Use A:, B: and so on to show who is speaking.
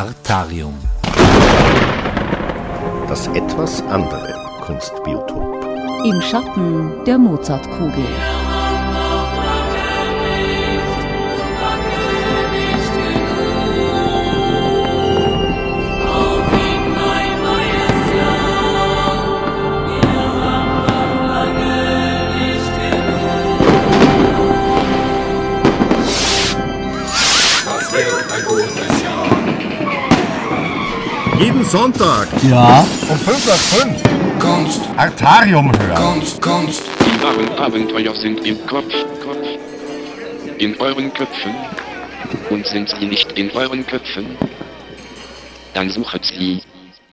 A: Artarium.
B: Das etwas andere Kunstbiotop.
C: Im Schatten der Mozartkugel.
D: Jeden Sonntag
E: Ja,
D: um 5 nach 5
F: Kunst,
D: Artarium hören.
F: Kunst, Kunst.
G: Die wahren Abenteuer sind im Kopf, Kopf. In euren Köpfen. Und sind sie nicht in euren Köpfen? Dann suchet sie.